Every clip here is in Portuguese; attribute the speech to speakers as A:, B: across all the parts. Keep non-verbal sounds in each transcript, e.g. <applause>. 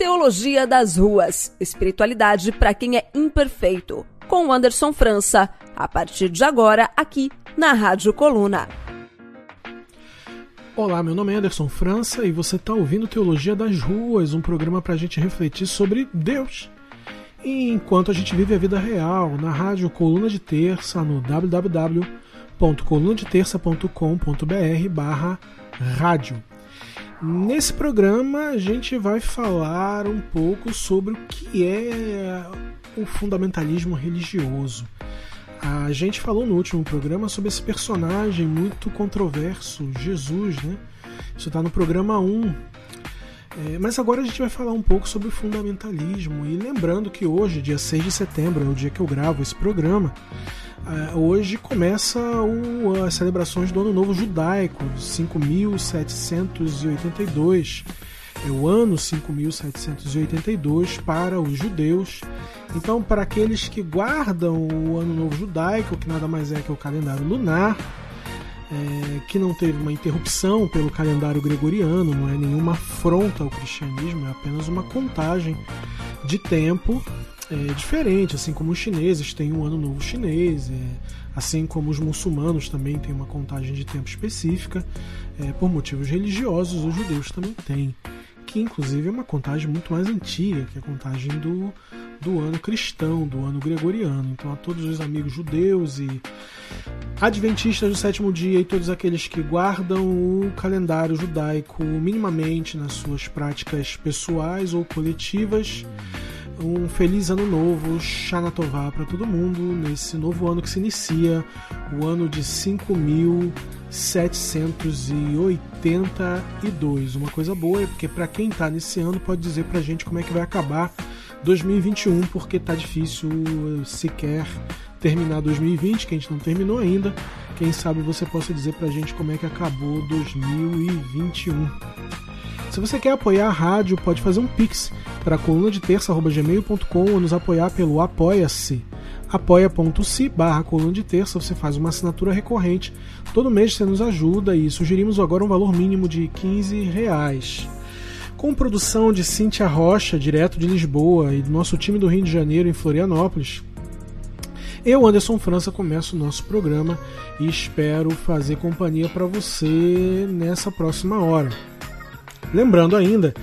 A: Teologia das Ruas, espiritualidade para quem é imperfeito, com Anderson França, a partir de agora aqui na Rádio Coluna.
B: Olá, meu nome é Anderson França e você está ouvindo Teologia das Ruas, um programa para a gente refletir sobre Deus. E enquanto a gente vive a vida real, na rádio Coluna de Terça, no www.colunadeterça.com.br barra rádio. Nesse programa a gente vai falar um pouco sobre o que é o fundamentalismo religioso. A gente falou no último programa sobre esse personagem muito controverso, Jesus, né? Isso está no programa 1. É, mas agora a gente vai falar um pouco sobre o fundamentalismo. E lembrando que hoje, dia 6 de setembro, é o dia que eu gravo esse programa, hoje começa o, as celebrações do Ano Novo Judaico, 5782. É o ano 5782 para os judeus. Então, para aqueles que guardam o Ano Novo Judaico, que nada mais é que o calendário lunar, é, que não teve uma interrupção pelo calendário gregoriano, não é nenhuma afronta ao cristianismo, é apenas uma contagem de tempo é, diferente, assim como os chineses têm um ano novo chinês, é, assim como os muçulmanos também têm uma contagem de tempo específica, é, por motivos religiosos, os judeus também têm, que inclusive é uma contagem muito mais antiga, que é a contagem do, do ano cristão, do ano gregoriano. Então, a todos os amigos judeus e adventistas do sétimo dia e todos aqueles que guardam o calendário judaico minimamente nas suas práticas pessoais ou coletivas um feliz ano novo, Shanatová para todo mundo, nesse novo ano que se inicia, o ano de 5782. Uma coisa boa é porque para quem está nesse ano pode dizer para a gente como é que vai acabar 2021, porque tá difícil eh, sequer terminar 2020, que a gente não terminou ainda. Quem sabe você possa dizer para a gente como é que acabou 2021. Se você quer apoiar a rádio, pode fazer um pix para coluna de terça.gmail.com ou nos apoiar pelo Apoia-se. apoia.se barra coluna de terça, você faz uma assinatura recorrente. Todo mês você nos ajuda e sugerimos agora um valor mínimo de 15 reais. Com produção de Cíntia Rocha, direto de Lisboa, e do nosso time do Rio de Janeiro em Florianópolis, eu, Anderson França, começo o nosso programa e espero fazer companhia para você nessa próxima hora. Lembrando ainda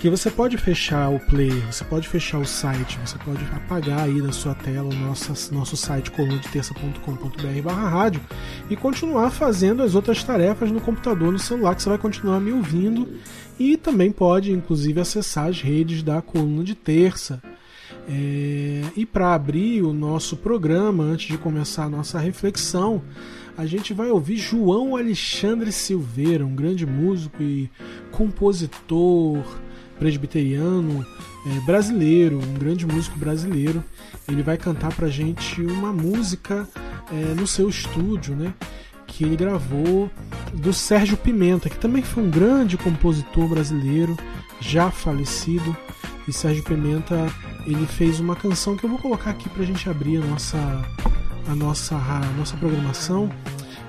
B: que você pode fechar o player, você pode fechar o site, você pode apagar aí da sua tela o nosso, nosso site colunadeterça.com.br barra rádio e continuar fazendo as outras tarefas no computador, no celular, que você vai continuar me ouvindo e também pode, inclusive, acessar as redes da Coluna de Terça. É, e para abrir o nosso programa, antes de começar a nossa reflexão, a gente vai ouvir João Alexandre Silveira, um grande músico e compositor presbiteriano é, brasileiro, um grande músico brasileiro. Ele vai cantar pra gente uma música é, no seu estúdio, né? Que ele gravou do Sérgio Pimenta, que também foi um grande compositor brasileiro, já falecido. E Sérgio Pimenta ele fez uma canção que eu vou colocar aqui pra gente abrir a nossa a nossa, a nossa programação.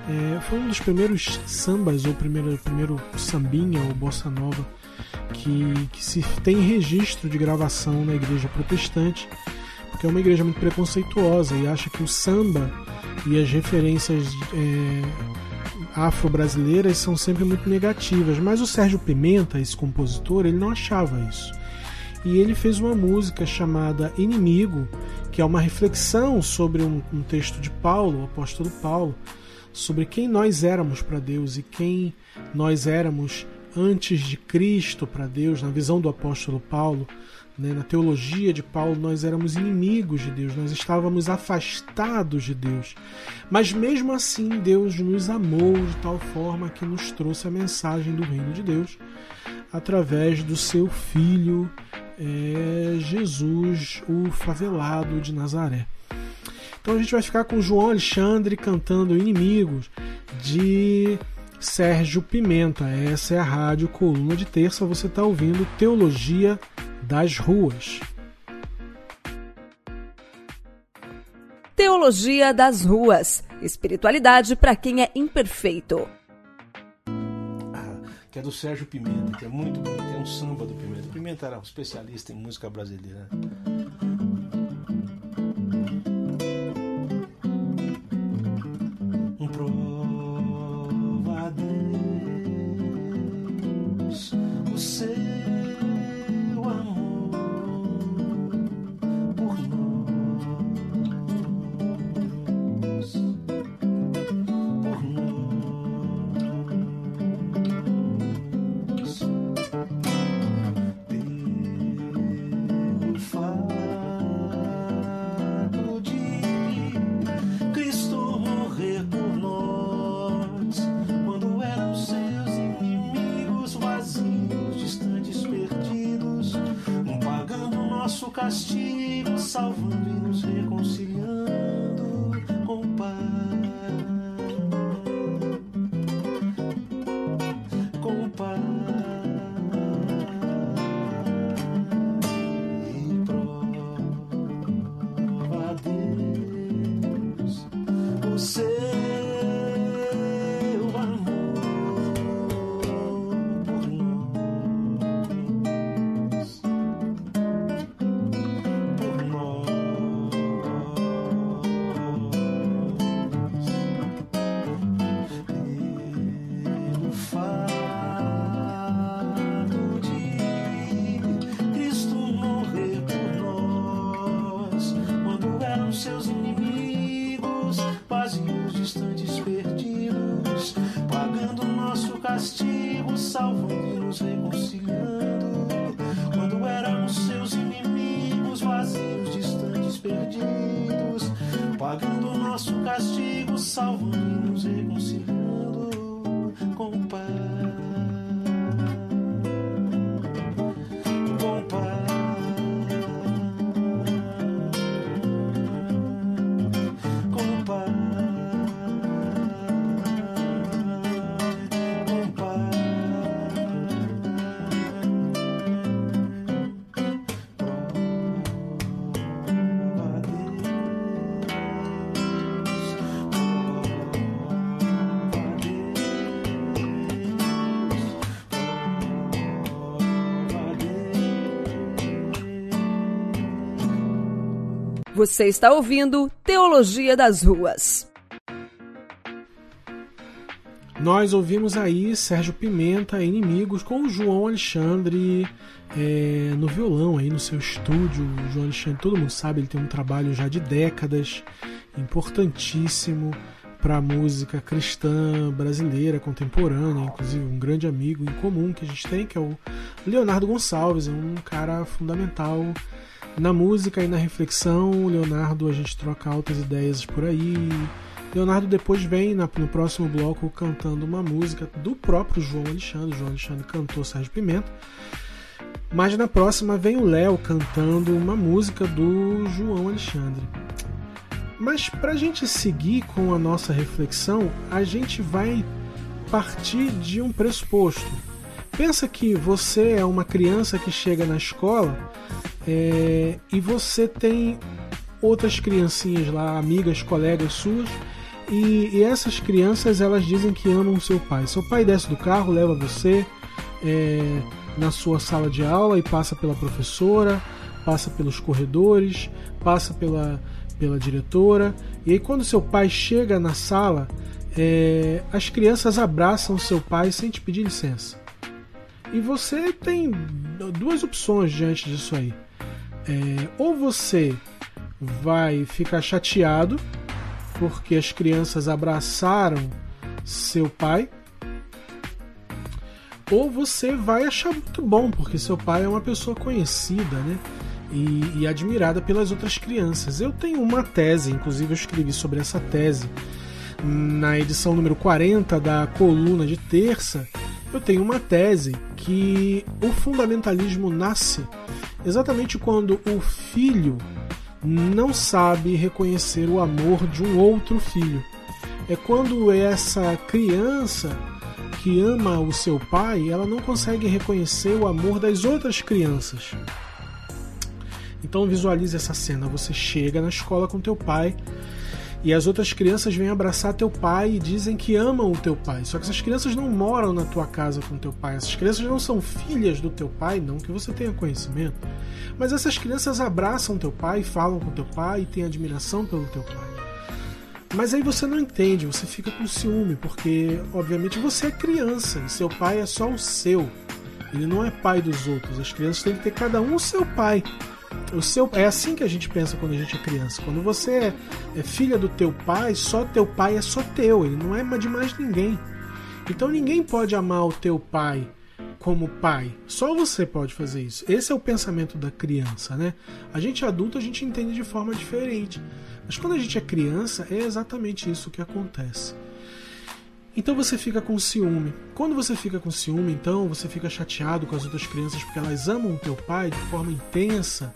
B: É, foi um dos primeiros sambas, ou primeiro, primeiro sambinha, ou bossa nova, que, que se tem registro de gravação na igreja protestante, porque é uma igreja muito preconceituosa e acha que o samba e as referências é, afro-brasileiras são sempre muito negativas. Mas o Sérgio Pimenta, esse compositor, ele não achava isso. E ele fez uma música chamada Inimigo, que é uma reflexão sobre um, um texto de Paulo, o apóstolo Paulo, sobre quem nós éramos para Deus e quem nós éramos antes de Cristo para Deus, na visão do apóstolo Paulo, né, na teologia de Paulo, nós éramos inimigos de Deus, nós estávamos afastados de Deus. Mas mesmo assim, Deus nos amou de tal forma que nos trouxe a mensagem do reino de Deus através do seu filho é, Jesus, o favelado de Nazaré. Então a gente vai ficar com João Alexandre cantando Inimigos de Sérgio Pimenta. Essa é a rádio Coluna de Terça. Você está ouvindo Teologia das Ruas.
A: Teologia das Ruas. Espiritualidade para quem é imperfeito.
C: Que é do Sérgio Pimenta, que é muito bonito, é um samba do Pimenta. O Pimenta era um especialista em música brasileira.
A: Você está ouvindo Teologia das Ruas.
B: Nós ouvimos aí Sérgio Pimenta, Inimigos, com o João Alexandre é, no violão, aí no seu estúdio. O João Alexandre, todo mundo sabe, ele tem um trabalho já de décadas, importantíssimo para a música cristã brasileira contemporânea, inclusive um grande amigo em comum que a gente tem, que é o Leonardo Gonçalves, é um cara fundamental na música e na reflexão. Leonardo, a gente troca altas ideias por aí. Leonardo depois vem na- no próximo bloco cantando uma música do próprio João Alexandre. João Alexandre cantou Sérgio Pimenta. Mas na próxima vem o Léo cantando uma música do João Alexandre. Mas para a gente seguir com a nossa reflexão, a gente vai partir de um pressuposto. Pensa que você é uma criança que chega na escola é, e você tem outras criancinhas lá, amigas, colegas suas, e, e essas crianças elas dizem que amam seu pai. Seu pai desce do carro, leva você é, na sua sala de aula e passa pela professora, passa pelos corredores, passa pela, pela diretora, e aí quando seu pai chega na sala, é, as crianças abraçam seu pai sem te pedir licença. E você tem duas opções diante disso aí. É, ou você vai ficar chateado porque as crianças abraçaram seu pai, ou você vai achar muito bom porque seu pai é uma pessoa conhecida, né? E, e admirada pelas outras crianças. Eu tenho uma tese, inclusive eu escrevi sobre essa tese na edição número 40 da coluna de terça. Eu tenho uma tese que o fundamentalismo nasce exatamente quando o filho não sabe reconhecer o amor de um outro filho. É quando essa criança que ama o seu pai, ela não consegue reconhecer o amor das outras crianças. Então visualize essa cena, você chega na escola com teu pai e as outras crianças vêm abraçar teu pai e dizem que amam o teu pai. Só que essas crianças não moram na tua casa com teu pai. Essas crianças não são filhas do teu pai, não que você tenha conhecimento. Mas essas crianças abraçam teu pai, falam com teu pai e têm admiração pelo teu pai. Mas aí você não entende, você fica com ciúme, porque obviamente você é criança e seu pai é só o seu. Ele não é pai dos outros. As crianças têm que ter cada um o seu pai. O seu é assim que a gente pensa quando a gente é criança. Quando você é, é filha do teu pai, só teu pai é só teu, ele não é de mais ninguém. Então ninguém pode amar o teu pai como pai. Só você pode fazer isso. Esse é o pensamento da criança, né? A gente adulto a gente entende de forma diferente. Mas quando a gente é criança, é exatamente isso que acontece. Então você fica com ciúme. Quando você fica com ciúme, então você fica chateado com as outras crianças porque elas amam o teu pai de forma intensa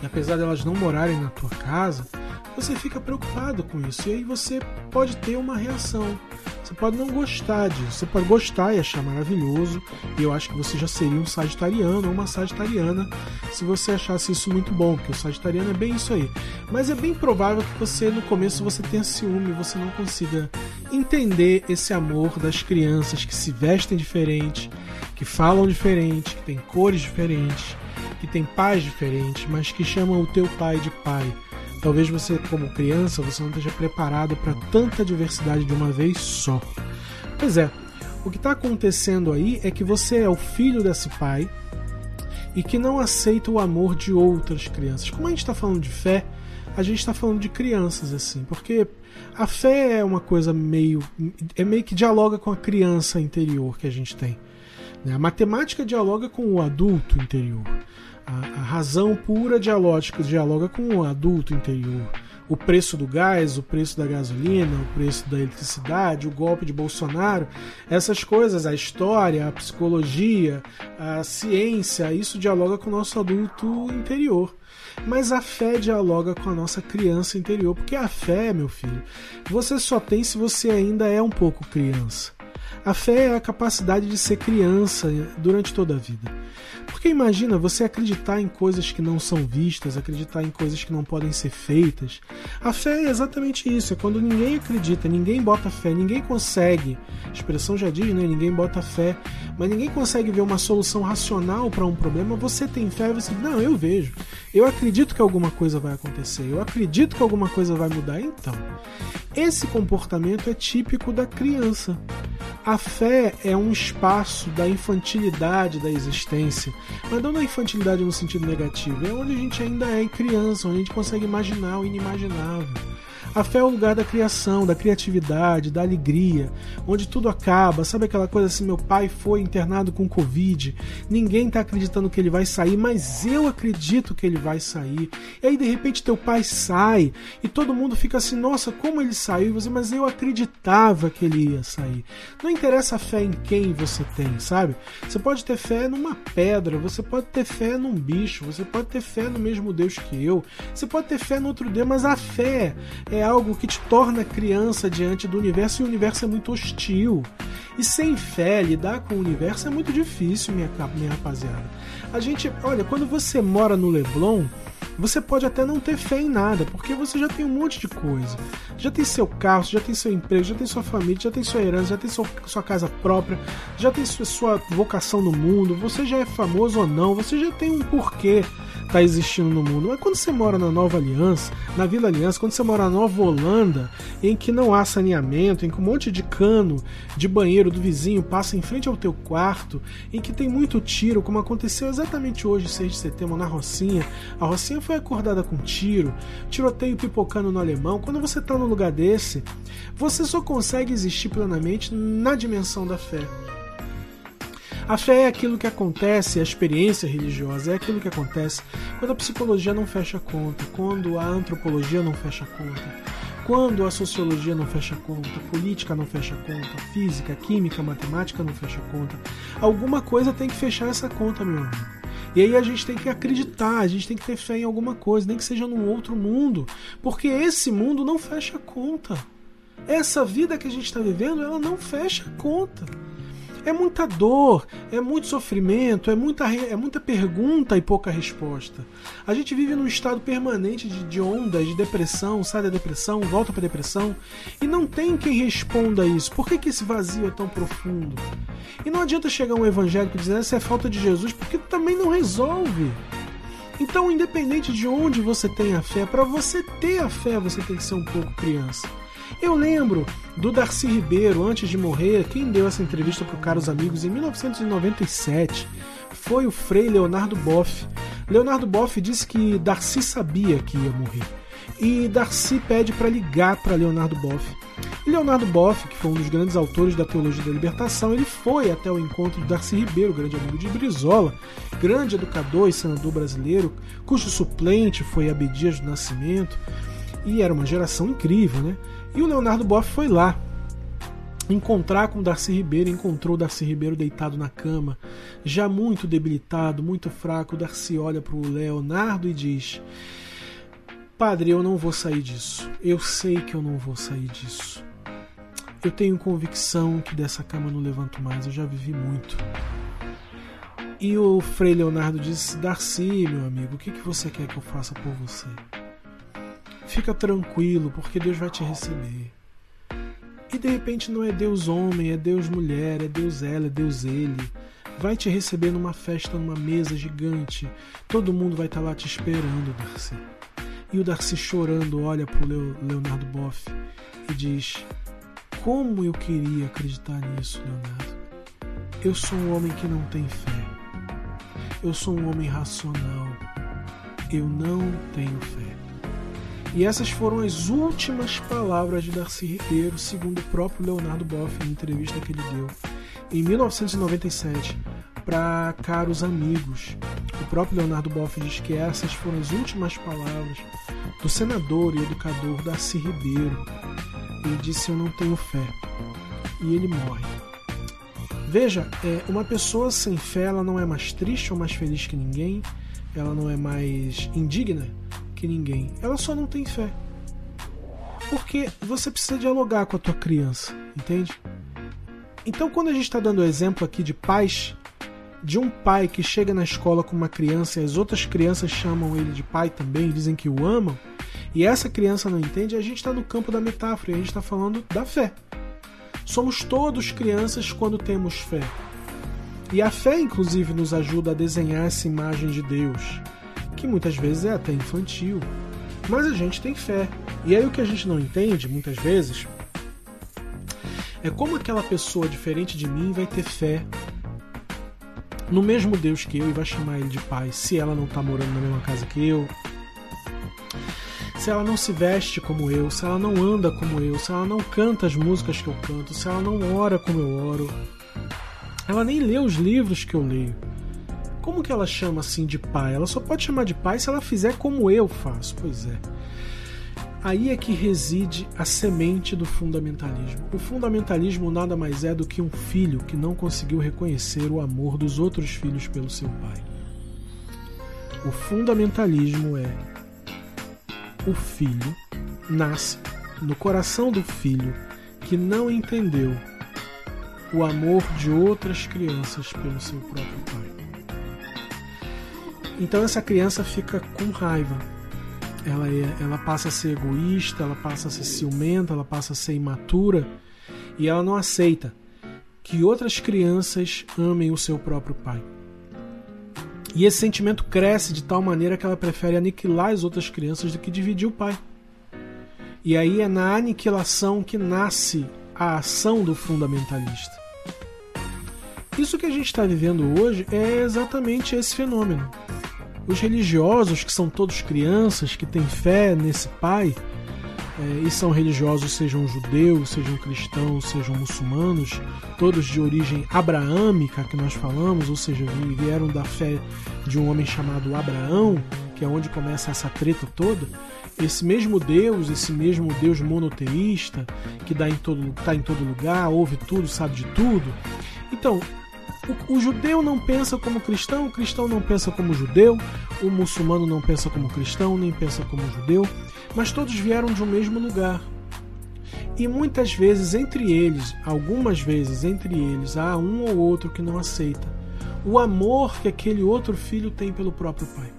B: e apesar de elas não morarem na tua casa, você fica preocupado com isso. E aí você pode ter uma reação. Você pode não gostar disso. Você pode gostar e achar maravilhoso. E eu acho que você já seria um sagitariano ou uma sagitariana se você achasse isso muito bom, porque o sagitariano é bem isso aí. Mas é bem provável que você no começo você tenha ciúme, você não consiga entender esse amor das crianças que se vestem diferente, que falam diferente, que têm cores diferentes, que têm pais diferentes, mas que chamam o teu pai de pai Talvez você, como criança, você não esteja preparado para tanta diversidade de uma vez só. Pois é, o que está acontecendo aí é que você é o filho desse pai e que não aceita o amor de outras crianças. Como a gente está falando de fé, a gente está falando de crianças assim, porque a fé é uma coisa meio é meio que dialoga com a criança interior que a gente tem. Né? A matemática dialoga com o adulto interior. A, a razão pura dialógica dialoga com o adulto interior. O preço do gás, o preço da gasolina, o preço da eletricidade, o golpe de Bolsonaro, essas coisas, a história, a psicologia, a ciência, isso dialoga com o nosso adulto interior. Mas a fé dialoga com a nossa criança interior, porque a fé, meu filho, você só tem se você ainda é um pouco criança. A fé é a capacidade de ser criança durante toda a vida. Porque imagina você acreditar em coisas que não são vistas, acreditar em coisas que não podem ser feitas. A fé é exatamente isso, é quando ninguém acredita, ninguém bota fé, ninguém consegue. A expressão já diz, né? Ninguém bota fé, mas ninguém consegue ver uma solução racional para um problema. Você tem fé você diz, não, eu vejo. Eu acredito que alguma coisa vai acontecer, eu acredito que alguma coisa vai mudar. Então, esse comportamento é típico da criança. A fé é um espaço da infantilidade da existência, mas não da infantilidade no sentido negativo, é onde a gente ainda é criança, onde a gente consegue imaginar o inimaginável. A fé é o lugar da criação, da criatividade, da alegria, onde tudo acaba. Sabe aquela coisa assim: meu pai foi internado com Covid, ninguém está acreditando que ele vai sair, mas eu acredito que ele vai sair. E aí de repente teu pai sai e todo mundo fica assim: nossa, como ele saiu? E você, mas eu acreditava que ele ia sair. Não interessa a fé em quem você tem, sabe? Você pode ter fé numa pedra, você pode ter fé num bicho, você pode ter fé no mesmo Deus que eu, você pode ter fé no outro Deus, mas a fé é algo que te torna criança diante do universo e o universo é muito hostil. E sem fé, lidar com o universo é muito difícil, minha, minha rapaziada. A gente, olha, quando você mora no Leblon, você pode até não ter fé em nada, porque você já tem um monte de coisa. Já tem seu carro, já tem seu emprego, já tem sua família, já tem sua herança, já tem sua, sua casa própria, já tem sua, sua vocação no mundo, você já é famoso ou não, você já tem um porquê está existindo no mundo. Mas quando você mora na Nova Aliança, na Vila Aliança, quando você mora na Nova Holanda, em que não há saneamento, em que um monte de cano de banheiro do vizinho passa em frente ao teu quarto, em que tem muito tiro, como aconteceu exatamente hoje, 6 de setembro, na Rocinha. A Rocinha foi acordada com tiro, tiroteio pipocando no alemão. Quando você está num lugar desse, você só consegue existir plenamente na dimensão da fé. A fé é aquilo que acontece, a experiência religiosa é aquilo que acontece quando a psicologia não fecha conta, quando a antropologia não fecha conta, quando a sociologia não fecha conta, a política não fecha conta, física, química, matemática não fecha conta. Alguma coisa tem que fechar essa conta, meu amigo. E aí a gente tem que acreditar, a gente tem que ter fé em alguma coisa, nem que seja num outro mundo, porque esse mundo não fecha conta. Essa vida que a gente está vivendo, ela não fecha conta. É muita dor, é muito sofrimento, é muita, é muita pergunta e pouca resposta. A gente vive num estado permanente de, de ondas, de depressão, sai da depressão, volta para depressão, e não tem quem responda isso. Por que, que esse vazio é tão profundo? E não adianta chegar um evangélico dizendo essa é falta de Jesus, porque também não resolve. Então, independente de onde você tem a fé, para você ter a fé, você tem que ser um pouco criança. Eu lembro do Darcy Ribeiro, antes de morrer, quem deu essa entrevista para Caros Amigos em 1997 foi o Frei Leonardo Boff. Leonardo Boff disse que Darcy sabia que ia morrer. E Darcy pede para ligar para Leonardo Boff. E Leonardo Boff, que foi um dos grandes autores da teologia da libertação, ele foi até o encontro de Darcy Ribeiro, grande amigo de Brizola, grande educador e senador brasileiro, cujo suplente foi Abdias do Nascimento. E era uma geração incrível, né? E o Leonardo Boff foi lá encontrar com Darcy Ribeiro, encontrou Darcy Ribeiro deitado na cama, já muito debilitado, muito fraco. Darcy olha para o Leonardo e diz: Padre, eu não vou sair disso. Eu sei que eu não vou sair disso. Eu tenho convicção que dessa cama não levanto mais, eu já vivi muito. E o Frei Leonardo disse: Darcy, meu amigo, o que, que você quer que eu faça por você? Fica tranquilo, porque Deus vai te receber. E de repente não é Deus homem, é Deus mulher, é Deus ela, é Deus ele. Vai te receber numa festa, numa mesa gigante. Todo mundo vai estar tá lá te esperando, Darcy. E o Darcy chorando olha para o Leonardo Boff e diz: Como eu queria acreditar nisso, Leonardo. Eu sou um homem que não tem fé. Eu sou um homem racional. Eu não tenho fé. E essas foram as últimas palavras de Darcy Ribeiro, segundo o próprio Leonardo Boff, em entrevista que ele deu em 1997 para caros amigos. O próprio Leonardo Boff diz que essas foram as últimas palavras do senador e educador Darcy Ribeiro. Ele disse: Eu não tenho fé. E ele morre. Veja, é, uma pessoa sem fé ela não é mais triste ou mais feliz que ninguém, ela não é mais indigna que ninguém. Ela só não tem fé. Porque você precisa dialogar com a tua criança, entende? Então, quando a gente está dando o exemplo aqui de pais, de um pai que chega na escola com uma criança e as outras crianças chamam ele de pai também, dizem que o amam, e essa criança não entende, a gente está no campo da metáfora a gente está falando da fé. Somos todos crianças quando temos fé. E a fé, inclusive, nos ajuda a desenhar essa imagem de Deus, que muitas vezes é até infantil. Mas a gente tem fé. E aí o que a gente não entende, muitas vezes, é como aquela pessoa diferente de mim vai ter fé no mesmo Deus que eu e vai chamar ele de pai se ela não está morando na mesma casa que eu. Se ela não se veste como eu, se ela não anda como eu, se ela não canta as músicas que eu canto, se ela não ora como eu oro, ela nem lê os livros que eu leio. Como que ela chama assim de pai? Ela só pode chamar de pai se ela fizer como eu faço. Pois é. Aí é que reside a semente do fundamentalismo. O fundamentalismo nada mais é do que um filho que não conseguiu reconhecer o amor dos outros filhos pelo seu pai. O fundamentalismo é o filho nasce no coração do filho que não entendeu o amor de outras crianças pelo seu próprio pai. Então essa criança fica com raiva. Ela, é, ela passa a ser egoísta, ela passa a ser ciumenta, ela passa a ser imatura e ela não aceita que outras crianças amem o seu próprio pai. E esse sentimento cresce de tal maneira que ela prefere aniquilar as outras crianças do que dividir o pai. E aí é na aniquilação que nasce a ação do fundamentalista. Isso que a gente está vivendo hoje é exatamente esse fenômeno. Os religiosos, que são todos crianças, que têm fé nesse pai, é, e são religiosos, sejam judeus, sejam cristãos, sejam muçulmanos, todos de origem abraâmica, que nós falamos, ou seja, vieram da fé de um homem chamado Abraão, que é onde começa essa treta toda. Esse mesmo Deus, esse mesmo Deus monoteísta, que está em, tá em todo lugar, ouve tudo, sabe de tudo. Então, o, o, judeu não pensa como cristão, o cristão não pensa como judeu, o muçulmano não pensa como cristão, nem pensa como judeu, mas todos vieram de um mesmo lugar. E muitas vezes entre eles, algumas vezes entre eles, há um ou outro que não aceita o amor que aquele outro filho tem pelo próprio pai.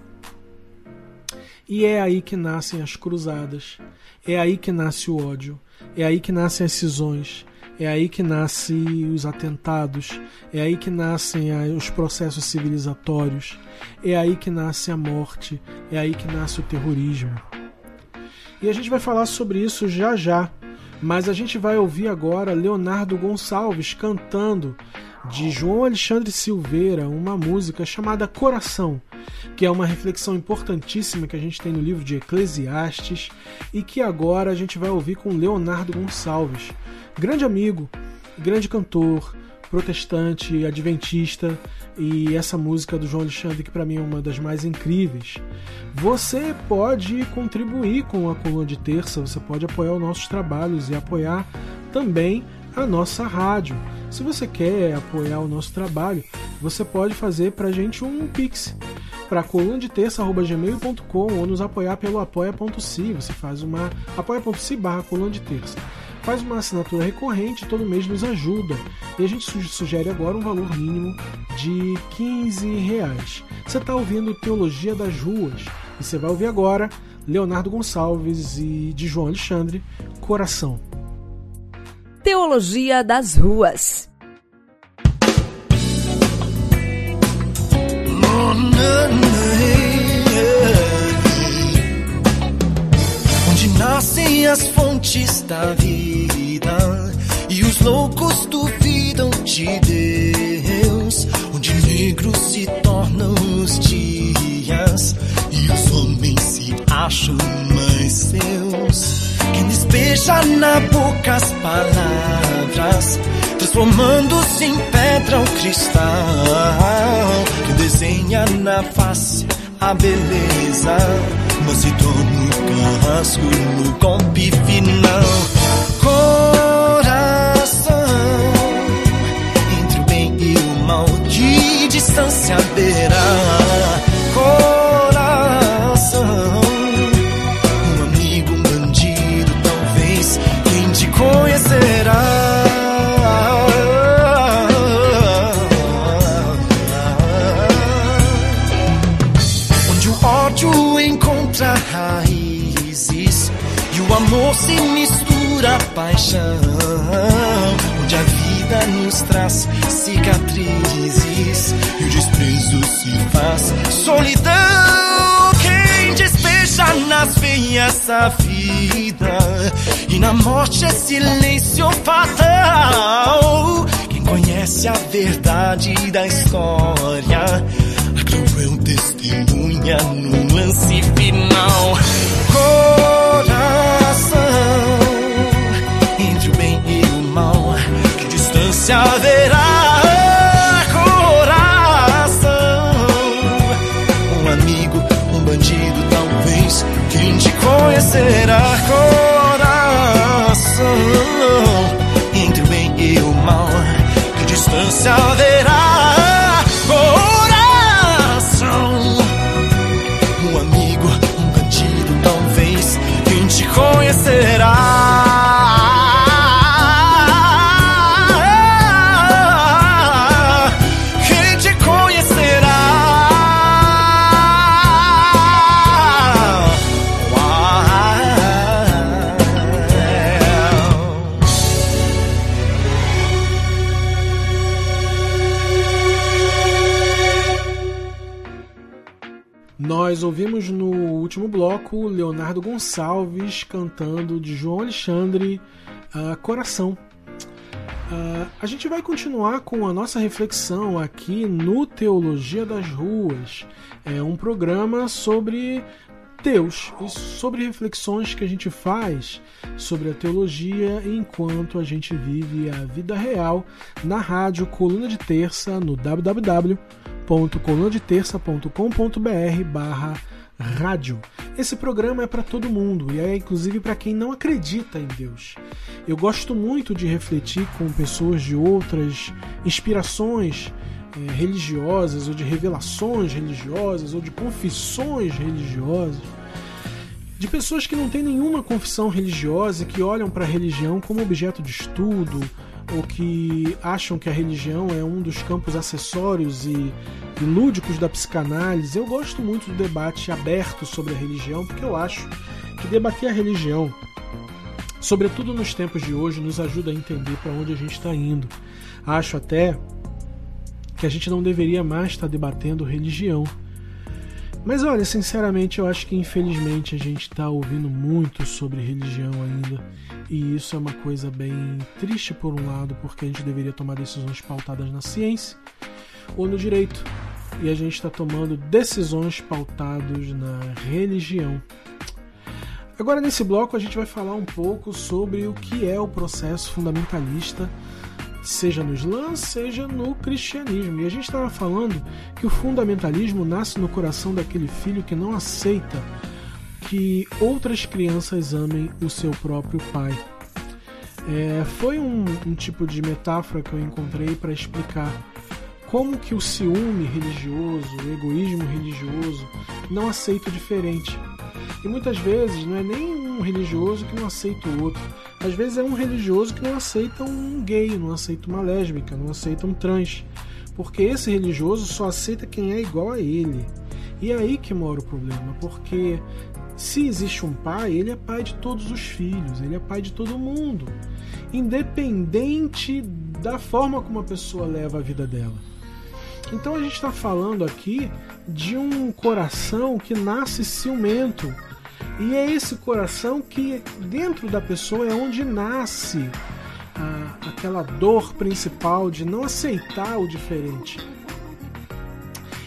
B: E é aí que nascem as cruzadas, é aí que nasce o ódio, é aí que nascem as cisões, é aí que nascem os atentados, é aí que nascem os processos civilizatórios, é aí que nasce a morte, é aí que nasce o terrorismo. E a gente vai falar sobre isso já já, mas a gente vai ouvir agora Leonardo Gonçalves cantando de João Alexandre Silveira uma música chamada Coração, que é uma reflexão importantíssima que a gente tem no livro de Eclesiastes e que agora a gente vai ouvir com Leonardo Gonçalves, grande amigo, grande cantor, protestante, adventista e essa música do João Alexandre que para mim é uma das mais incríveis. Você pode contribuir com a coluna de terça, você pode apoiar os nossos trabalhos e apoiar também a nossa rádio. Se você quer apoiar o nosso trabalho, você pode fazer para a gente um pix para coluna de terça@gmail.com ou nos apoiar pelo apoia.se. Você faz uma apoia.se barra coluna de terça. Faz uma assinatura recorrente, todo mês nos ajuda. E a gente sugere agora um valor mínimo de 15 reais. Você está ouvindo Teologia das Ruas e você vai ouvir agora Leonardo Gonçalves e de João Alexandre, Coração.
A: Teologia das Ruas.
D: Nascem as fontes da vida e os loucos duvidam de Deus. Onde negros se tornam os dias e os homens se acham mais seus. Quem despeja na boca as palavras, transformando-se em pedra ou cristal. Quem desenha na face a beleza, torna um carrasco no golpe final. Coração, entre o bem e o mal, de distância haverá. Se mistura paixão. Onde a vida nos traz cicatrizes e o desprezo se faz solidão. Quem despeja nas veias a vida e na morte é silêncio fatal. Quem conhece a verdade da história, a cruel testemunha no lance final. Coração, distância haverá? Coração, um amigo, um bandido, talvez quem te conhecerá. Coração, entre o bem e o mal, que distância haverá?
B: Ouvimos no último bloco Leonardo Gonçalves cantando de João Alexandre ah, Coração. Ah, a gente vai continuar com a nossa reflexão aqui no Teologia das Ruas. É um programa sobre Deus e sobre reflexões que a gente faz sobre a teologia enquanto a gente vive a vida real na rádio Coluna de Terça no www.colunadeterça.com.br barra rádio. Esse programa é para todo mundo e é inclusive para quem não acredita em Deus. Eu gosto muito de refletir com pessoas de outras inspirações eh, religiosas ou de revelações religiosas ou de confissões religiosas de pessoas que não têm nenhuma confissão religiosa e que olham para a religião como objeto de estudo ou que acham que a religião é um dos campos acessórios e, e lúdicos da psicanálise. Eu gosto muito do debate aberto sobre a religião porque eu acho que debater a religião, sobretudo nos tempos de hoje, nos ajuda a entender para onde a gente está indo. Acho até que a gente não deveria mais estar debatendo religião mas olha, sinceramente, eu acho que infelizmente a gente está ouvindo muito sobre religião ainda. E isso é uma coisa bem triste por um lado, porque a gente deveria tomar decisões pautadas na ciência ou no direito. E a gente está tomando decisões pautadas na religião. Agora, nesse bloco, a gente vai falar um pouco sobre o que é o processo fundamentalista seja no Islã, seja no cristianismo. E a gente estava falando que o fundamentalismo nasce no coração daquele filho que não aceita que outras crianças amem o seu próprio pai. É, foi um, um tipo de metáfora que eu encontrei para explicar como que o ciúme religioso, o egoísmo religioso não aceita o diferente. E muitas vezes não é nem um religioso que não aceita o outro. Às vezes é um religioso que não aceita um gay, não aceita uma lésbica, não aceita um trans. Porque esse religioso só aceita quem é igual a ele. E é aí que mora o problema, porque se existe um pai, ele é pai de todos os filhos, ele é pai de todo mundo, independente da forma como a pessoa leva a vida dela. Então a gente está falando aqui de um coração que nasce ciumento, e é esse coração que dentro da pessoa é onde nasce a, aquela dor principal de não aceitar o diferente.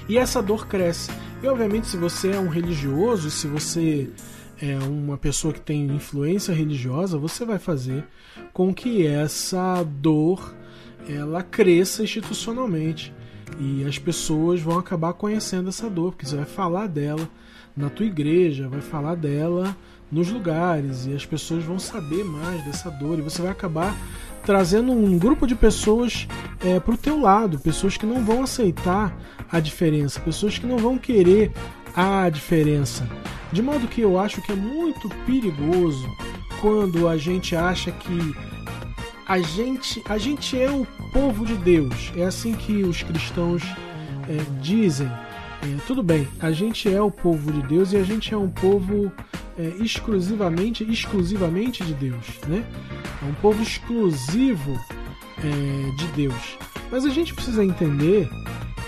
B: E essa dor cresce. E obviamente, se você é um religioso, se você é uma pessoa que tem influência religiosa, você vai fazer com que essa dor ela cresça institucionalmente e as pessoas vão acabar conhecendo essa dor, porque você vai falar dela, na tua igreja, vai falar dela nos lugares e as pessoas vão saber mais dessa dor e você vai acabar trazendo um grupo de pessoas é, para o teu lado, pessoas que não vão aceitar a diferença, pessoas que não vão querer a diferença. De modo que eu acho que é muito perigoso quando a gente acha que a gente, a gente é o povo de Deus. É assim que os cristãos é, dizem é, tudo bem, a gente é o povo de Deus e a gente é um povo é, exclusivamente, exclusivamente de Deus, né? É um povo exclusivo é, de Deus. Mas a gente precisa entender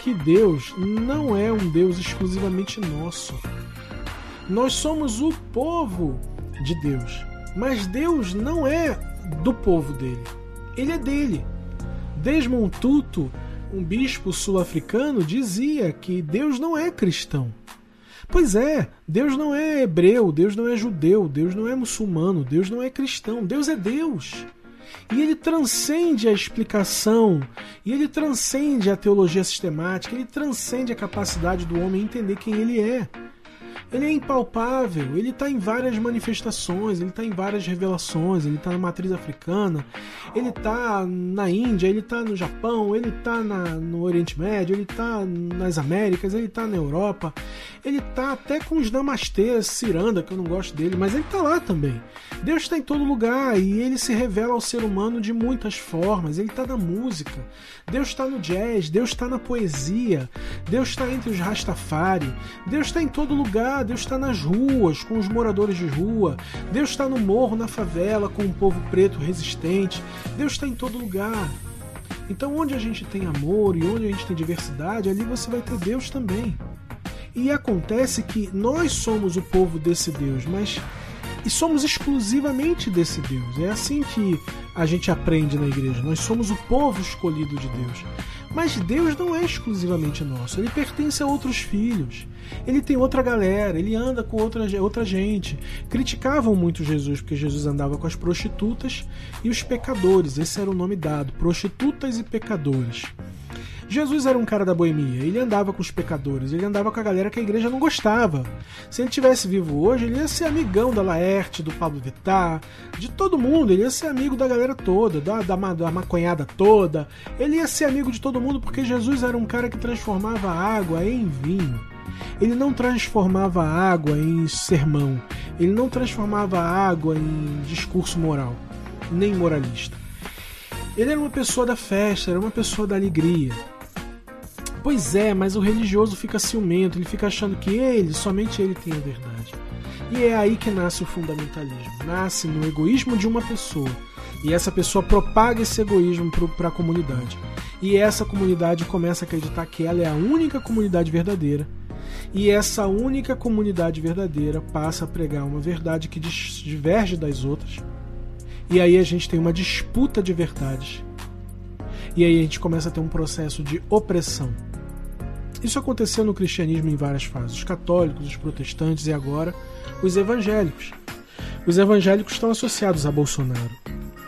B: que Deus não é um Deus exclusivamente nosso. Nós somos o povo de Deus, mas Deus não é do povo dele. Ele é dele. Desmond Tutu um bispo sul-africano dizia que Deus não é cristão. Pois é, Deus não é hebreu, Deus não é judeu, Deus não é muçulmano, Deus não é cristão, Deus é Deus. E ele transcende a explicação, e ele transcende a teologia sistemática, ele transcende a capacidade do homem entender quem ele é. Ele é impalpável, ele está em várias manifestações, ele está em várias revelações, ele está na matriz africana, ele está na Índia, ele está no Japão, ele está no Oriente Médio, ele está nas Américas, ele está na Europa, ele está até com os namastês, ciranda, que eu não gosto dele, mas ele está lá também. Deus está em todo lugar e ele se revela ao ser humano de muitas formas, ele está na música, Deus está no jazz, Deus está na poesia, Deus está entre os Rastafari, Deus está em todo lugar, Deus está nas ruas, com os moradores de rua, Deus está no morro, na favela, com o povo preto resistente, Deus está em todo lugar. Então, onde a gente tem amor e onde a gente tem diversidade, ali você vai ter Deus também. E acontece que nós somos o povo desse Deus, mas e somos exclusivamente desse Deus. É assim que a gente aprende na igreja. Nós somos o povo escolhido de Deus. Mas Deus não é exclusivamente nosso, ele pertence a outros filhos. Ele tem outra galera, ele anda com outra, outra gente. Criticavam muito Jesus porque Jesus andava com as prostitutas e os pecadores, esse era o nome dado: prostitutas e pecadores. Jesus era um cara da boemia, ele andava com os pecadores, ele andava com a galera que a igreja não gostava. Se ele tivesse vivo hoje, ele ia ser amigão da Laerte, do Pablo Vittar, de todo mundo, ele ia ser amigo da galera toda, da, da, da maconhada toda, ele ia ser amigo de todo mundo porque Jesus era um cara que transformava água em vinho. Ele não transformava água em sermão, Ele não transformava água em discurso moral, nem moralista. Ele era uma pessoa da festa, era uma pessoa da alegria. Pois é, mas o religioso fica ciumento, ele fica achando que ele, somente ele tem a verdade. E é aí que nasce o fundamentalismo. Nasce no egoísmo de uma pessoa. E essa pessoa propaga esse egoísmo para a comunidade. E essa comunidade começa a acreditar que ela é a única comunidade verdadeira. E essa única comunidade verdadeira passa a pregar uma verdade que diverge das outras. E aí a gente tem uma disputa de verdades. E aí a gente começa a ter um processo de opressão. Isso aconteceu no cristianismo em várias fases: os católicos, os protestantes e agora os evangélicos. Os evangélicos estão associados a Bolsonaro.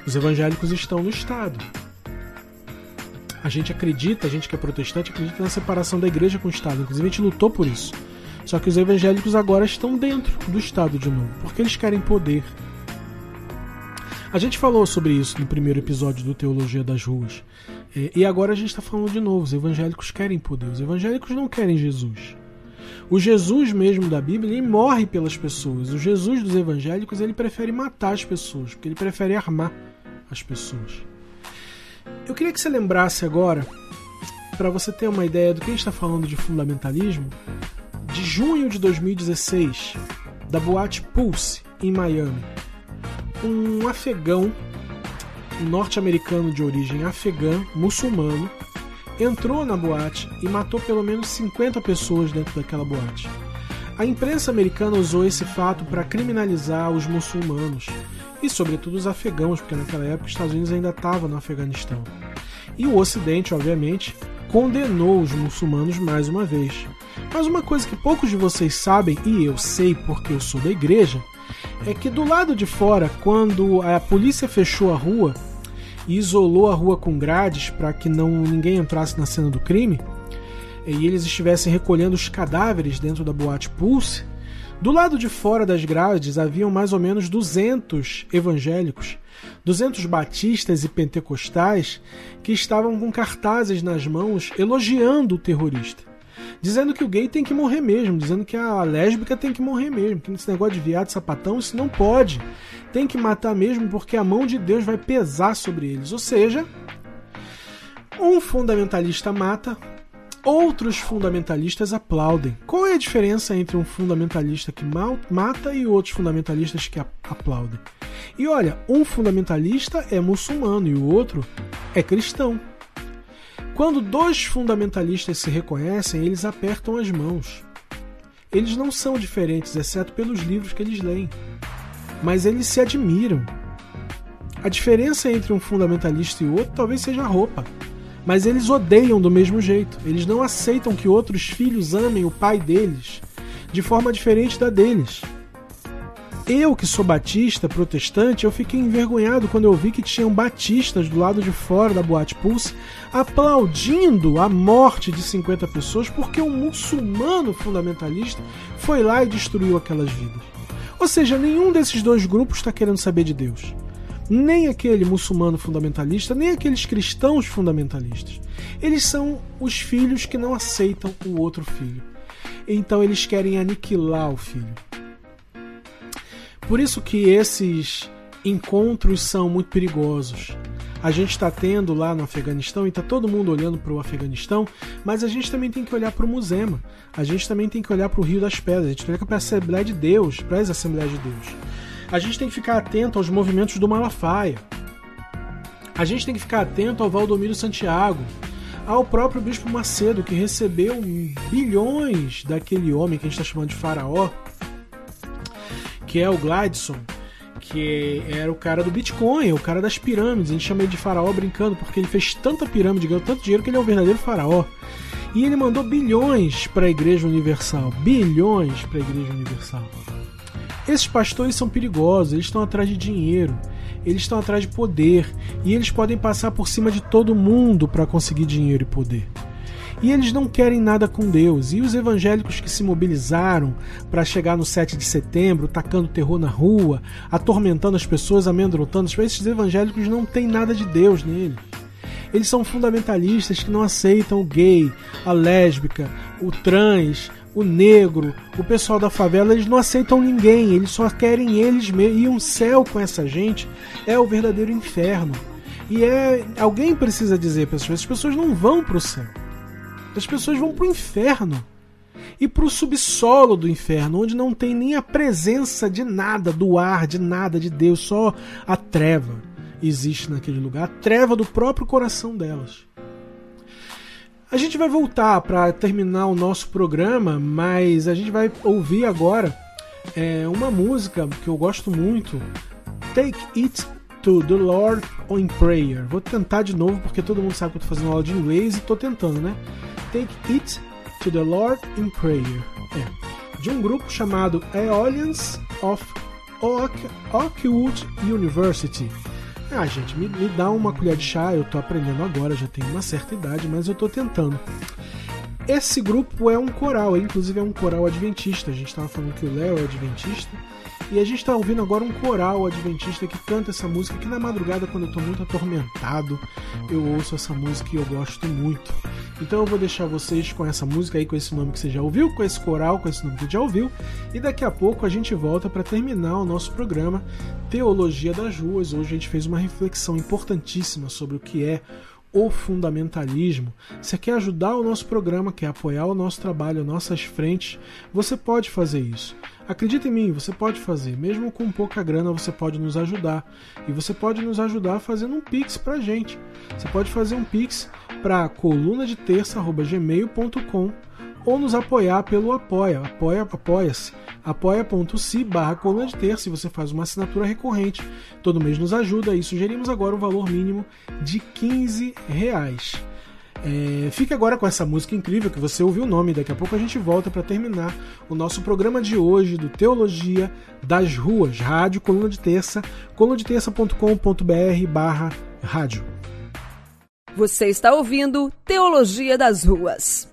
B: Os evangélicos estão no Estado. A gente acredita, a gente que é protestante, acredita na separação da igreja com o Estado. Inclusive, a gente lutou por isso. Só que os evangélicos agora estão dentro do Estado de novo, porque eles querem poder. A gente falou sobre isso no primeiro episódio do Teologia das Ruas. É, e agora a gente está falando de novo: os evangélicos querem poder, os evangélicos não querem Jesus. O Jesus mesmo da Bíblia, ele morre pelas pessoas. O Jesus dos evangélicos, ele prefere matar as pessoas, porque ele prefere armar as pessoas. Eu queria que você lembrasse agora, para você ter uma ideia do que a gente está falando de fundamentalismo, de junho de 2016, da boate Pulse, em Miami. Um afegão norte-americano de origem afegã, muçulmano, entrou na boate e matou pelo menos 50 pessoas dentro daquela boate. A imprensa americana usou esse fato para criminalizar os muçulmanos e, sobretudo, os afegãos, porque naquela época os Estados Unidos ainda estava no Afeganistão. E o Ocidente, obviamente, condenou os muçulmanos mais uma vez. Mas uma coisa que poucos de vocês sabem, e eu sei porque eu sou da igreja, é que do lado de fora, quando a polícia fechou a rua e isolou a rua com grades para que não ninguém entrasse na cena do crime, e eles estivessem recolhendo os cadáveres dentro da boate Pulse, do lado de fora das grades haviam mais ou menos 200 evangélicos, 200 batistas e pentecostais que estavam com cartazes nas mãos elogiando o terrorista dizendo que o gay tem que morrer mesmo, dizendo que a lésbica tem que morrer mesmo, que esse negócio de viado sapatão isso não pode. Tem que matar mesmo porque a mão de Deus vai pesar sobre eles. Ou seja, um fundamentalista mata, outros fundamentalistas aplaudem. Qual é a diferença entre um fundamentalista que mata e outros fundamentalistas que aplaudem? E olha, um fundamentalista é muçulmano e o outro é cristão. Quando dois fundamentalistas se reconhecem, eles apertam as mãos. Eles não são diferentes, exceto pelos livros que eles leem, mas eles se admiram. A diferença entre um fundamentalista e outro talvez seja a roupa, mas eles odeiam do mesmo jeito. Eles não aceitam que outros filhos amem o pai deles de forma diferente da deles. Eu, que sou batista, protestante, eu fiquei envergonhado quando eu vi que tinham batistas do lado de fora da Boate Pulse aplaudindo a morte de 50 pessoas porque um muçulmano fundamentalista foi lá e destruiu aquelas vidas. Ou seja, nenhum desses dois grupos está querendo saber de Deus. Nem aquele muçulmano fundamentalista, nem aqueles cristãos fundamentalistas. Eles são os filhos que não aceitam o outro filho. Então eles querem aniquilar o filho. Por isso que esses encontros são muito perigosos. A gente está tendo lá no Afeganistão e está todo mundo olhando para o Afeganistão, mas a gente também tem que olhar para o Musema, a gente também tem que olhar para o Rio das Pedras, a gente tem que olhar para a Assembleia de Deus, para as Assembleias de Deus. A gente tem que ficar atento aos movimentos do Malafaia. A gente tem que ficar atento ao Valdomiro Santiago, ao próprio Bispo Macedo, que recebeu bilhões daquele homem que a gente está chamando de Faraó, que é o Gladson, que era o cara do Bitcoin, o cara das pirâmides. A gente chama ele de faraó brincando, porque ele fez tanta pirâmide, ganhou tanto dinheiro que ele é um verdadeiro faraó. E ele mandou bilhões para a Igreja Universal. Bilhões para a Igreja Universal. Esses pastores são perigosos, eles estão atrás de dinheiro, eles estão atrás de poder e eles podem passar por cima de todo mundo para conseguir dinheiro e poder. E eles não querem nada com Deus. E os evangélicos que se mobilizaram para chegar no 7 de setembro, tacando terror na rua, atormentando as pessoas, amedrontando, esses evangélicos não têm nada de Deus neles. Eles são fundamentalistas que não aceitam o gay, a lésbica, o trans, o negro, o pessoal da favela, eles não aceitam ninguém, eles só querem eles mesmos. E um céu com essa gente é o verdadeiro inferno. E é. Alguém precisa dizer as pessoas: as pessoas não vão para o céu. As pessoas vão para o inferno. E para o subsolo do inferno, onde não tem nem a presença de nada, do ar, de nada, de Deus, só a treva existe naquele lugar a treva do próprio coração delas. A gente vai voltar para terminar o nosso programa, mas a gente vai ouvir agora é, uma música que eu gosto muito, Take It to the Lord in Prayer. Vou tentar de novo porque todo mundo sabe que eu estou fazendo aula de inglês e estou tentando, né? Take It to the Lord in Prayer. É, de um grupo chamado Aeolians of Oak, Oakwood University. Ah, gente, me, me dá uma colher de chá, eu tô aprendendo agora, já tenho uma certa idade, mas eu tô tentando. Esse grupo é um coral, inclusive é um coral adventista. A gente estava falando que o Léo é adventista. E a gente está ouvindo agora um coral adventista que canta essa música que na madrugada, quando eu estou muito atormentado, eu ouço essa música e eu gosto muito. Então eu vou deixar vocês com essa música aí, com esse nome que você já ouviu, com esse coral, com esse nome que já ouviu. E daqui a pouco a gente volta para terminar o nosso programa Teologia das Ruas. Hoje a gente fez uma reflexão importantíssima sobre o que é o fundamentalismo. Você quer ajudar o nosso programa, quer apoiar o nosso trabalho, nossas frentes, você pode fazer isso. Acredita em mim, você pode fazer. Mesmo com pouca grana, você pode nos ajudar. E você pode nos ajudar fazendo um pix pra gente. Você pode fazer um pix para coluna de terça@gmail.com ou nos apoiar pelo Apoia, apoia apoia-se, apoia.se barra coluna de terça, e você faz uma assinatura recorrente, todo mês nos ajuda, e sugerimos agora um valor mínimo de 15 reais. É, fique agora com essa música incrível que você ouviu o nome. Daqui a pouco a gente volta para terminar o nosso programa de hoje do Teologia das Ruas, rádio, coluna de terça, colunadeterça.com.br barra rádio.
E: Você está ouvindo Teologia das Ruas.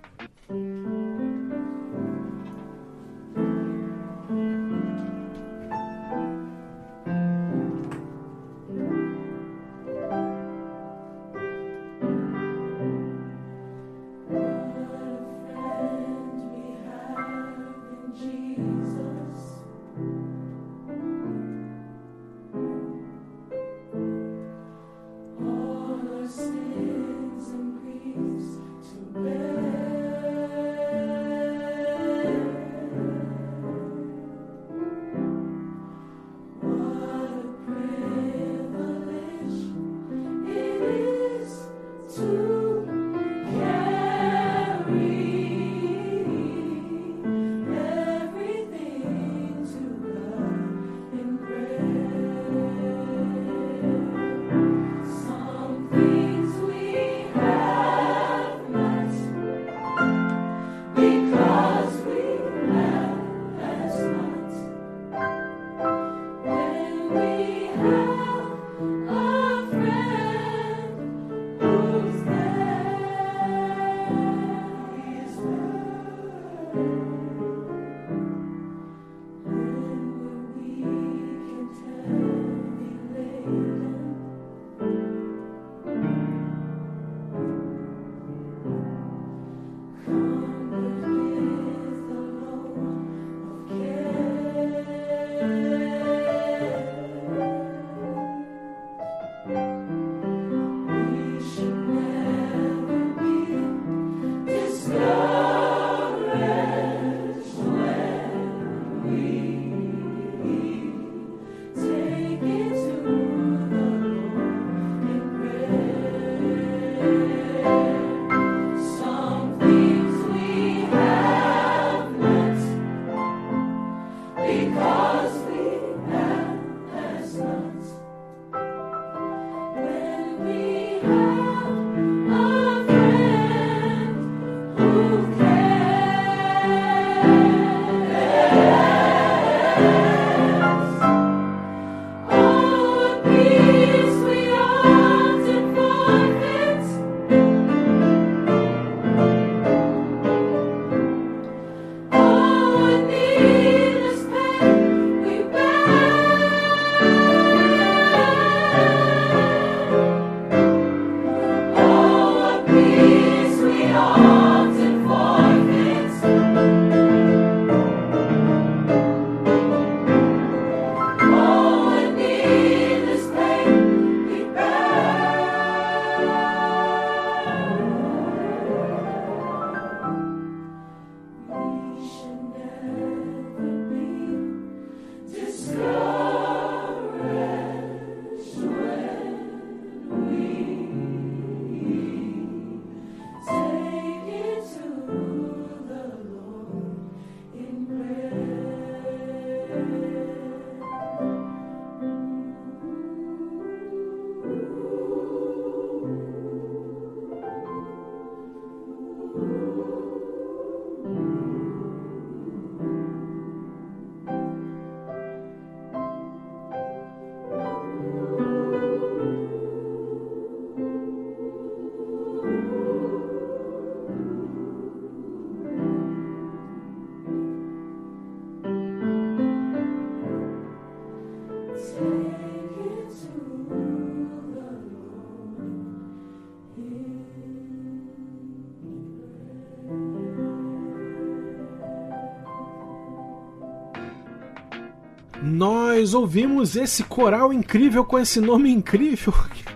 B: Nós ouvimos esse coral incrível com esse nome incrível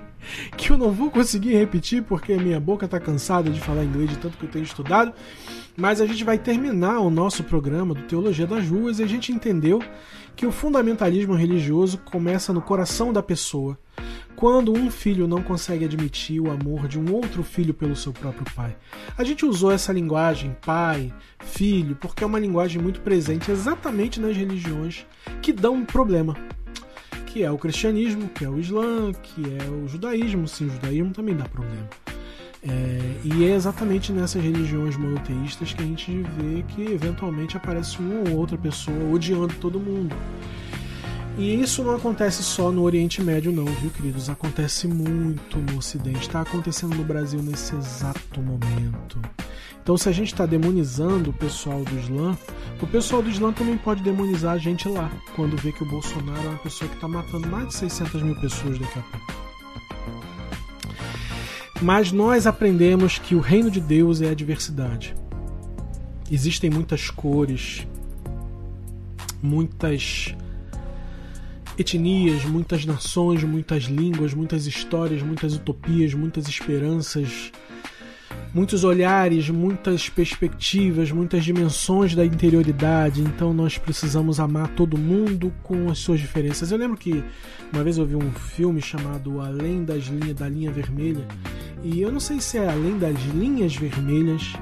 B: <laughs> que eu não vou conseguir repetir porque minha boca está cansada de falar inglês de tanto que eu tenho estudado. Mas a gente vai terminar o nosso programa do Teologia das Ruas e a gente entendeu que o fundamentalismo religioso começa no coração da pessoa, quando um filho não consegue admitir o amor de um outro filho pelo seu próprio pai. A gente usou essa linguagem pai, filho, porque é uma linguagem muito presente exatamente nas religiões que dão um problema. Que é o cristianismo, que é o islã, que é o judaísmo. Sim, o judaísmo também dá problema. É, e é exatamente nessas religiões monoteístas que a gente vê que eventualmente aparece uma ou outra pessoa odiando todo mundo. E isso não acontece só no Oriente Médio, não, viu, queridos? Acontece muito no Ocidente. Está acontecendo no Brasil nesse exato momento. Então, se a gente está demonizando o pessoal do Islã, o pessoal do Islã também pode demonizar a gente lá, quando vê que o Bolsonaro é uma pessoa que está matando mais de 600 mil pessoas daqui a pouco. Mas nós aprendemos que o reino de Deus é a diversidade. Existem muitas cores, muitas etnias, muitas nações, muitas línguas, muitas histórias, muitas utopias, muitas esperanças, muitos olhares, muitas perspectivas, muitas dimensões da interioridade. Então nós precisamos amar todo mundo com as suas diferenças. Eu lembro que uma vez eu vi um filme chamado Além das linhas da linha vermelha e eu não sei se é além das linhas vermelhas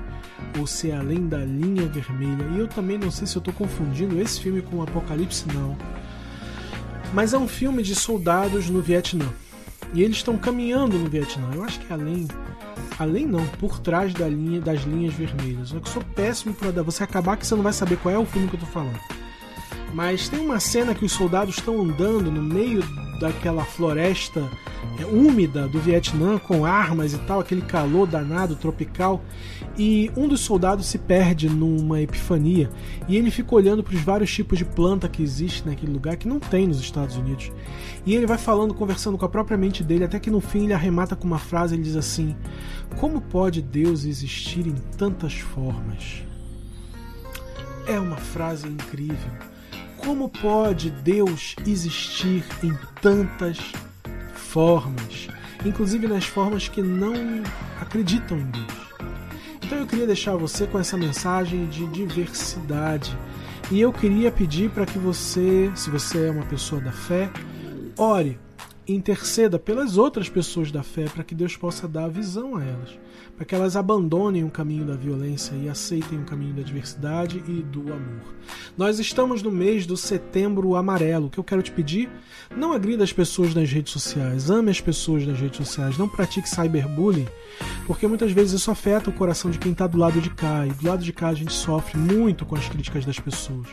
B: ou se é além da linha vermelha. E eu também não sei se eu estou confundindo esse filme com o Apocalipse não. Mas é um filme de soldados no Vietnã. E eles estão caminhando no Vietnã. Eu acho que é além além não, por trás da linha das linhas vermelhas. Eu sou péssimo para você acabar que você não vai saber qual é o filme que eu tô falando. Mas tem uma cena que os soldados estão andando no meio daquela floresta é, úmida do Vietnã com armas e tal, aquele calor danado tropical. E um dos soldados se perde numa epifania e ele fica olhando para os vários tipos de planta que existe naquele lugar que não tem nos Estados Unidos. E ele vai falando, conversando com a própria mente dele, até que no fim ele arremata com uma frase, ele diz assim: "Como pode Deus existir em tantas formas?" É uma frase incrível. Como pode Deus existir em tantas formas, inclusive nas formas que não acreditam em Deus? Então eu queria deixar você com essa mensagem de diversidade. E eu queria pedir para que você, se você é uma pessoa da fé, ore, interceda pelas outras pessoas da fé para que Deus possa dar visão a elas para que elas abandonem o caminho da violência e aceitem o caminho da diversidade e do amor. Nós estamos no mês do Setembro Amarelo. O que eu quero te pedir? Não agrida as pessoas nas redes sociais, ame as pessoas nas redes sociais, não pratique cyberbullying, porque muitas vezes isso afeta o coração de quem está do lado de cá, e do lado de cá a gente sofre muito com as críticas das pessoas.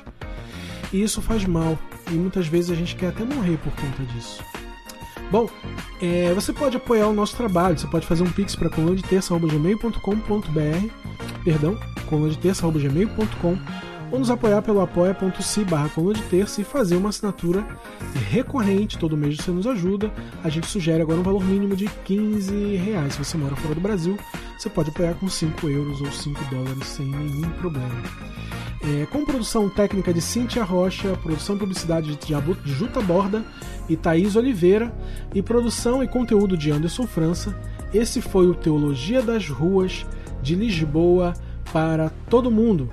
B: E isso faz mal, e muitas vezes a gente quer até morrer por conta disso. Bom, é, você pode apoiar o nosso trabalho, você pode fazer um pix para coluna-de-terça.gmail.com.br perdão, coluna-de-terça.gmail.com ou nos apoiar pelo apoia.se barra de terça e fazer uma assinatura recorrente, todo mês você nos ajuda. A gente sugere agora um valor mínimo de 15 reais. Se você mora fora do Brasil, você pode apoiar com 5 euros ou 5 dólares sem nenhum problema. É, com produção técnica de Cíntia Rocha, produção e publicidade de Juta Borda e Thaís Oliveira, e produção e conteúdo de Anderson França, esse foi o Teologia das Ruas de Lisboa para todo mundo.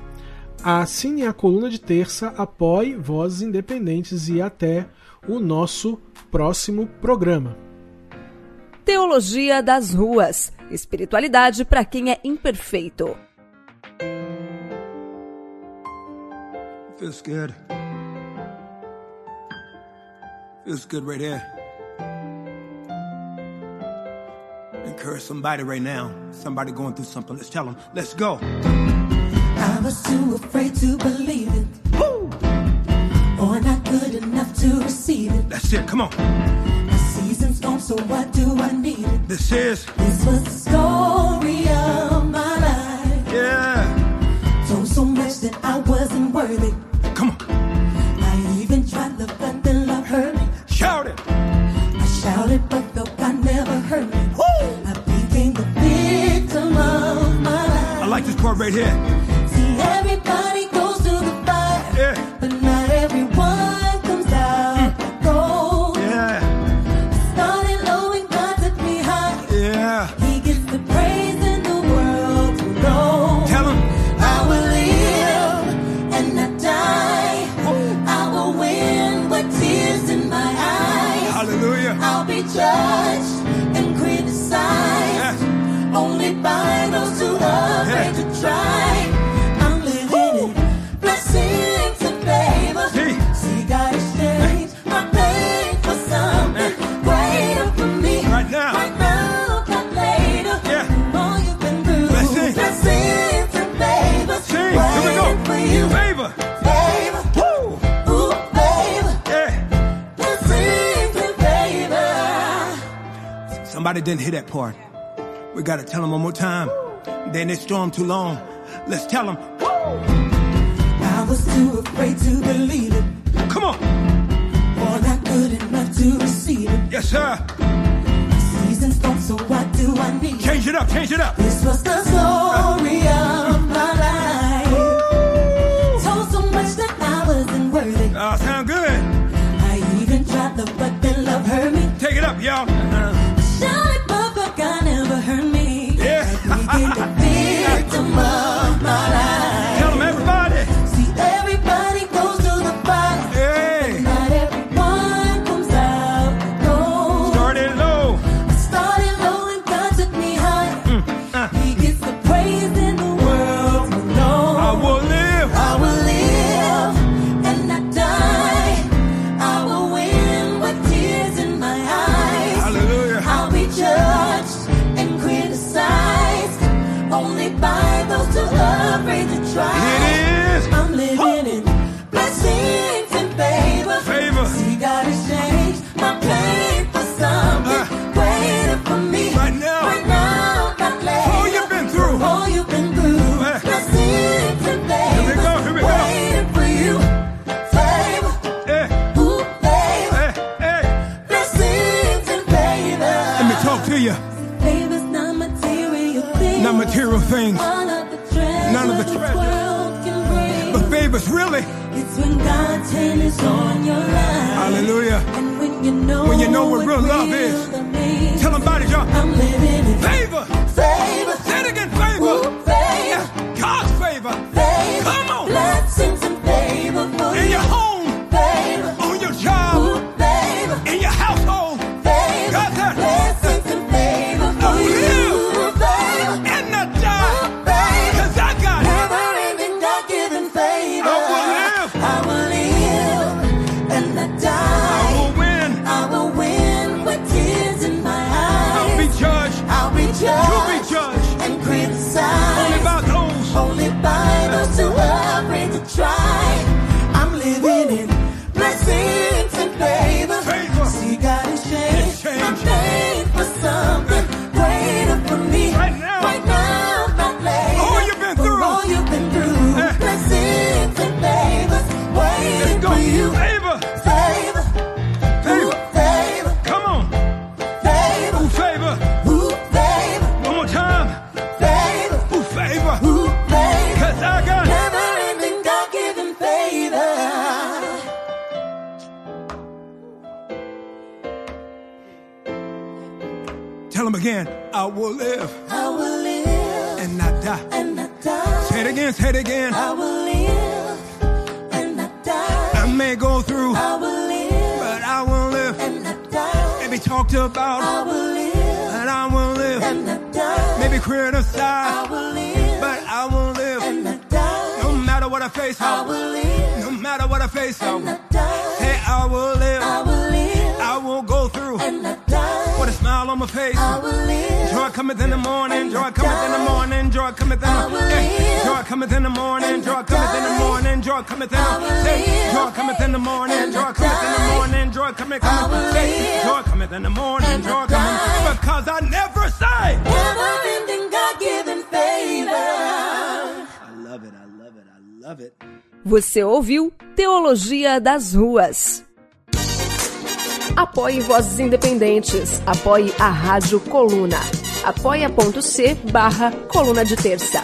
B: Assine a coluna de terça, apoie Vozes Independentes e até o nosso próximo programa.
A: Teologia das Ruas Espiritualidade para quem é imperfeito.
F: Feels good. Feels good right here. Encourage somebody right now. Somebody going through something. Let's tell them. Let's go.
E: I was too afraid to believe it. Woo! Or not good enough to receive it.
F: That's it. Come on.
E: Gone, so what do I need?
F: This is.
E: This was the story of my life.
F: Yeah.
E: Told so much that I wasn't worthy.
F: Come on.
E: I even tried the but then love hurt me.
F: Shout it.
E: I shouted, but felt God never heard me.
F: Woo!
E: I became the victim of my life.
F: I like this part right here.
E: See, everybody
F: didn't hear that part. We gotta tell them one more time. They in this storm too long. Let's tell them.
E: I was too afraid to believe it.
F: Come on.
E: Or not good enough to receive it.
F: Yes, sir.
E: Seasons don't, so what do I need?
F: Change it up, change it up.
E: This was the story of my life. Woo! Told so much that I wasn't worthy.
F: Ah, sound good.
E: I even tried to but then love hurt me.
F: Take it up, y'all.
E: Uh-huh.
F: Hallelujah.
E: And when you know,
F: when you know what real love is.
A: Você ouviu Teologia das Ruas. Apoie Vozes Independentes. Apoie a Rádio Coluna. apoia.c barra Coluna de Terça.